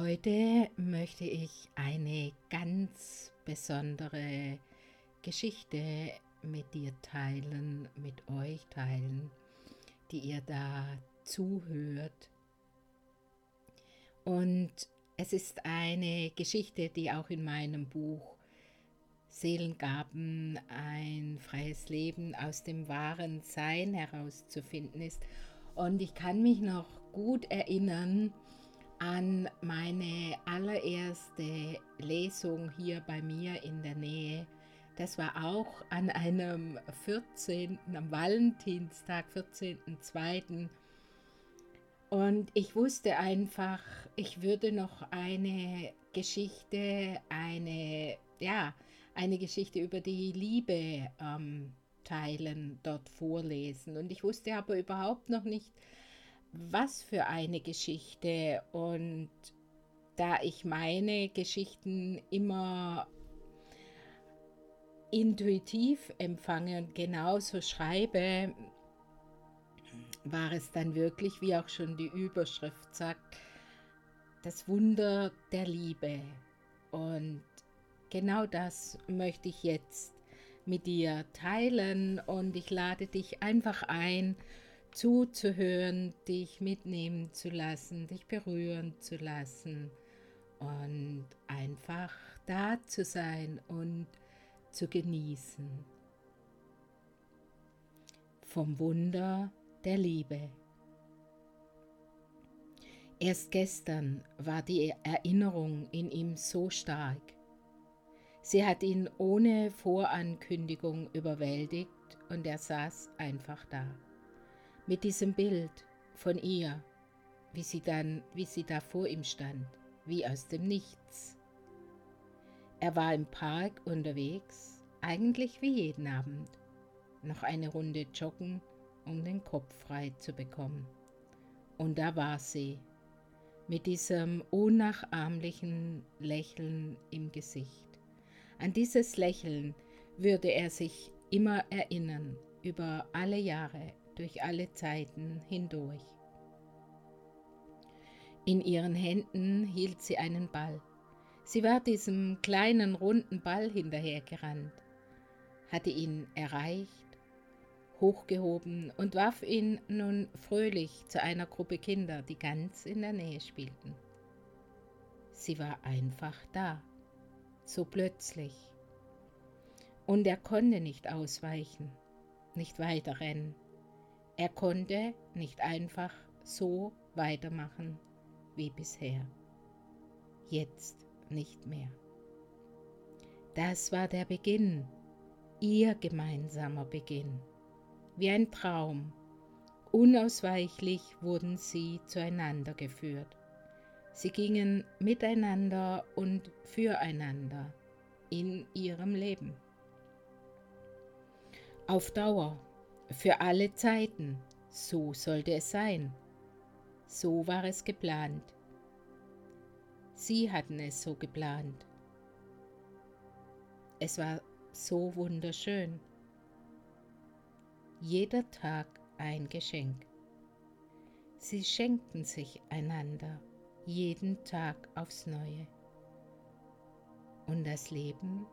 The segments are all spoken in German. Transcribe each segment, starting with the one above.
Heute möchte ich eine ganz besondere Geschichte mit dir teilen, mit euch teilen, die ihr da zuhört. Und es ist eine Geschichte, die auch in meinem Buch Seelengaben, ein freies Leben aus dem wahren Sein herauszufinden ist. Und ich kann mich noch gut erinnern, an meine allererste Lesung hier bei mir in der Nähe. Das war auch an einem 14. am Valentinstag, 14.02. Und ich wusste einfach, ich würde noch eine Geschichte, eine, ja, eine Geschichte über die Liebe ähm, teilen, dort vorlesen. Und ich wusste aber überhaupt noch nicht, was für eine Geschichte. Und da ich meine Geschichten immer intuitiv empfange und genauso schreibe, war es dann wirklich, wie auch schon die Überschrift sagt, das Wunder der Liebe. Und genau das möchte ich jetzt mit dir teilen und ich lade dich einfach ein, zuzuhören, dich mitnehmen zu lassen, dich berühren zu lassen und einfach da zu sein und zu genießen. Vom Wunder der Liebe. Erst gestern war die Erinnerung in ihm so stark. Sie hat ihn ohne Vorankündigung überwältigt und er saß einfach da mit diesem Bild von ihr, wie sie dann, wie sie da vor ihm stand, wie aus dem Nichts. Er war im Park unterwegs, eigentlich wie jeden Abend, noch eine Runde joggen, um den Kopf frei zu bekommen. Und da war sie, mit diesem unnachahmlichen Lächeln im Gesicht. An dieses Lächeln würde er sich immer erinnern, über alle Jahre, durch alle Zeiten hindurch. In ihren Händen hielt sie einen Ball. Sie war diesem kleinen runden Ball hinterhergerannt, hatte ihn erreicht, hochgehoben und warf ihn nun fröhlich zu einer Gruppe Kinder, die ganz in der Nähe spielten. Sie war einfach da, so plötzlich. Und er konnte nicht ausweichen, nicht weiter rennen. Er konnte nicht einfach so weitermachen wie bisher. Jetzt nicht mehr. Das war der Beginn, ihr gemeinsamer Beginn. Wie ein Traum. Unausweichlich wurden sie zueinander geführt. Sie gingen miteinander und füreinander in ihrem Leben. Auf Dauer für alle Zeiten, so sollte es sein. So war es geplant. Sie hatten es so geplant. Es war so wunderschön. Jeder Tag ein Geschenk. Sie schenkten sich einander jeden Tag aufs Neue. Und das Leben?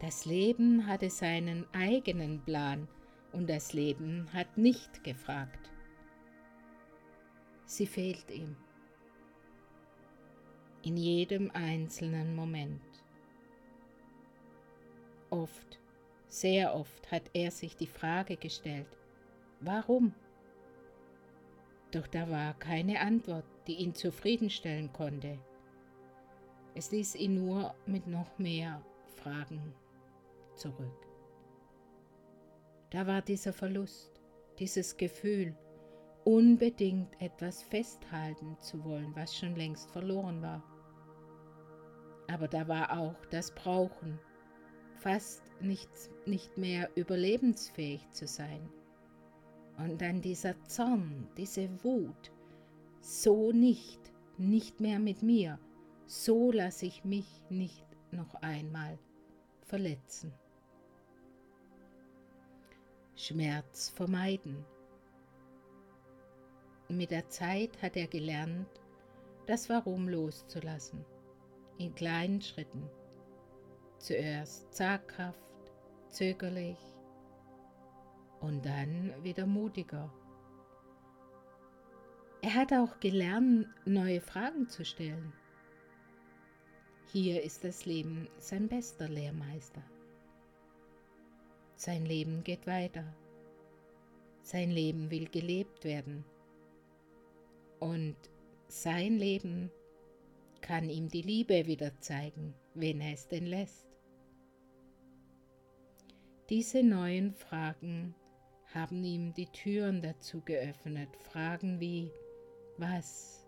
Das Leben hatte seinen eigenen Plan und das Leben hat nicht gefragt. Sie fehlt ihm in jedem einzelnen Moment. Oft, sehr oft hat er sich die Frage gestellt, warum? Doch da war keine Antwort, die ihn zufriedenstellen konnte. Es ließ ihn nur mit noch mehr Fragen zurück. Da war dieser Verlust, dieses Gefühl, unbedingt etwas festhalten zu wollen, was schon längst verloren war. Aber da war auch das Brauchen, fast nicht, nicht mehr überlebensfähig zu sein. Und dann dieser Zorn, diese Wut, so nicht, nicht mehr mit mir, so lasse ich mich nicht noch einmal verletzen. Schmerz vermeiden. Mit der Zeit hat er gelernt, das Warum loszulassen, in kleinen Schritten. Zuerst zaghaft, zögerlich und dann wieder mutiger. Er hat auch gelernt, neue Fragen zu stellen. Hier ist das Leben sein bester Lehrmeister. Sein Leben geht weiter. Sein Leben will gelebt werden. Und sein Leben kann ihm die Liebe wieder zeigen, wenn er es denn lässt. Diese neuen Fragen haben ihm die Türen dazu geöffnet. Fragen wie, was,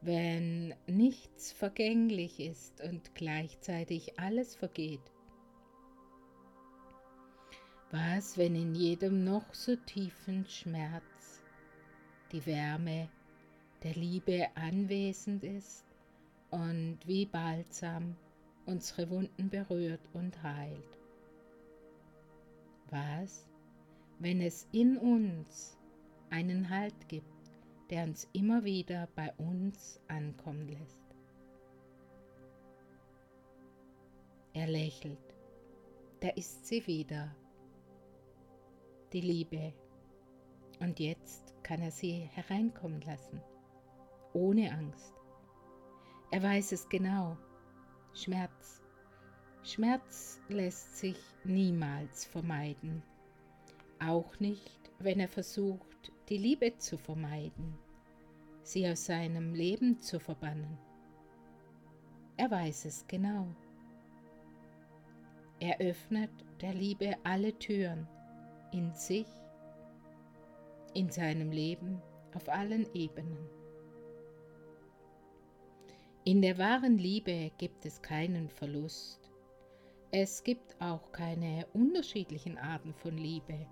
wenn nichts vergänglich ist und gleichzeitig alles vergeht? Was, wenn in jedem noch so tiefen Schmerz die Wärme der Liebe anwesend ist und wie Balsam unsere Wunden berührt und heilt? Was, wenn es in uns einen Halt gibt, der uns immer wieder bei uns ankommen lässt? Er lächelt, da ist sie wieder die Liebe. Und jetzt kann er sie hereinkommen lassen, ohne Angst. Er weiß es genau. Schmerz. Schmerz lässt sich niemals vermeiden. Auch nicht, wenn er versucht, die Liebe zu vermeiden, sie aus seinem Leben zu verbannen. Er weiß es genau. Er öffnet der Liebe alle Türen in sich, in seinem Leben auf allen Ebenen. In der wahren Liebe gibt es keinen Verlust. Es gibt auch keine unterschiedlichen Arten von Liebe.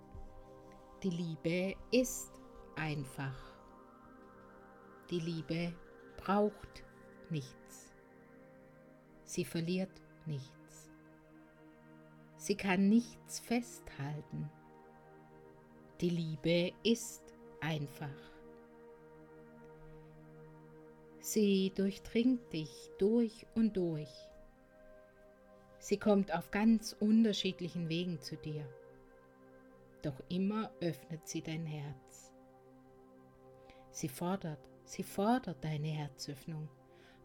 Die Liebe ist einfach. Die Liebe braucht nichts. Sie verliert nichts. Sie kann nichts festhalten. Die Liebe ist einfach. Sie durchdringt dich durch und durch. Sie kommt auf ganz unterschiedlichen Wegen zu dir. Doch immer öffnet sie dein Herz. Sie fordert, sie fordert deine Herzöffnung.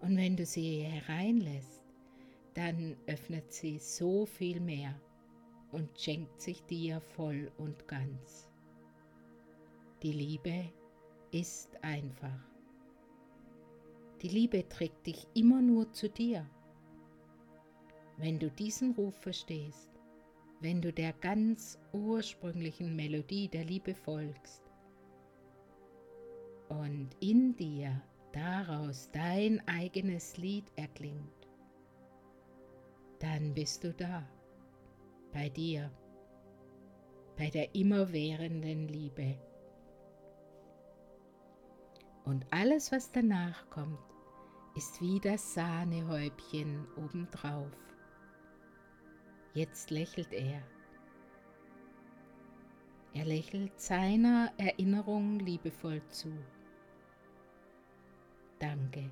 Und wenn du sie hereinlässt, dann öffnet sie so viel mehr und schenkt sich dir voll und ganz. Die Liebe ist einfach. Die Liebe trägt dich immer nur zu dir. Wenn du diesen Ruf verstehst, wenn du der ganz ursprünglichen Melodie der Liebe folgst und in dir daraus dein eigenes Lied erklingt, dann bist du da, bei dir, bei der immerwährenden Liebe und alles, was danach kommt, ist wie das Sahnehäubchen obendrauf. Jetzt lächelt er. Er lächelt seiner Erinnerung liebevoll zu. Danke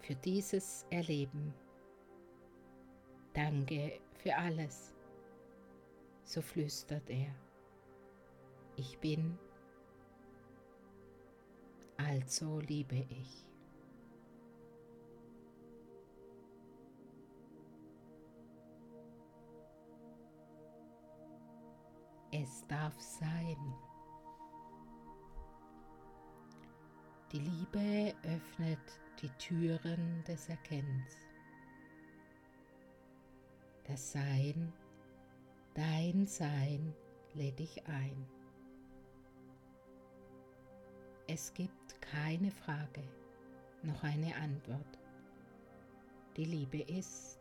für dieses Erleben. Danke für alles. So flüstert er. Ich bin also liebe ich. Es darf sein. Die Liebe öffnet die Türen des Erkennens. Das Sein, dein Sein lädt dich ein. Es gibt keine Frage, noch eine Antwort. Die Liebe ist.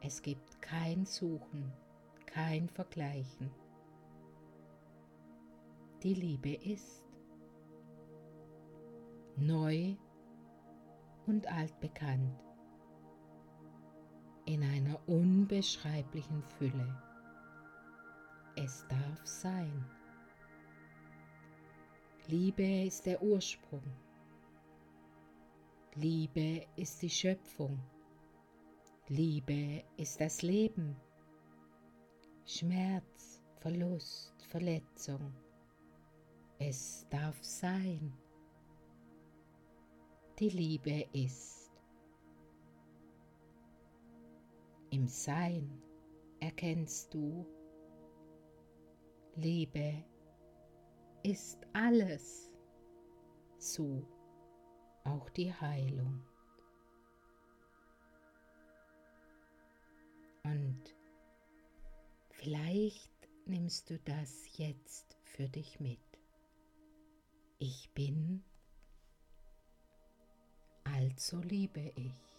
Es gibt kein Suchen, kein Vergleichen. Die Liebe ist. Neu und altbekannt. In einer unbeschreiblichen Fülle. Es darf sein. Liebe ist der Ursprung, Liebe ist die Schöpfung. Liebe ist das Leben. Schmerz, Verlust, Verletzung. Es darf sein. Die Liebe ist. Im Sein erkennst du, Liebe ist alles, so auch die Heilung. Und vielleicht nimmst du das jetzt für dich mit. Ich bin, also liebe ich.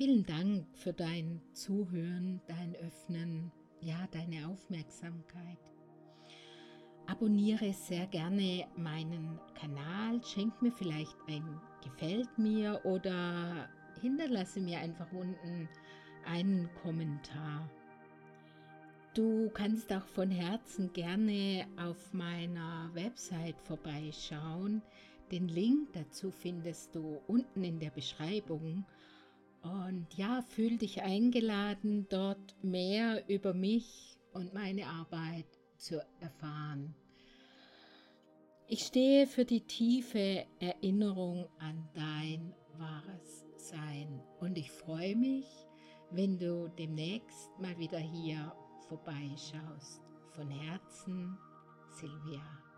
Vielen Dank für dein Zuhören, dein Öffnen, ja, deine Aufmerksamkeit. Abonniere sehr gerne meinen Kanal, schenk mir vielleicht ein Gefällt mir oder hinterlasse mir einfach unten einen Kommentar. Du kannst auch von Herzen gerne auf meiner Website vorbeischauen. Den Link dazu findest du unten in der Beschreibung und ja, fühl dich eingeladen, dort mehr über mich und meine Arbeit zu erfahren. Ich stehe für die tiefe Erinnerung an dein wahres Sein und ich freue mich, wenn du demnächst mal wieder hier vorbeischaust. Von Herzen, Silvia.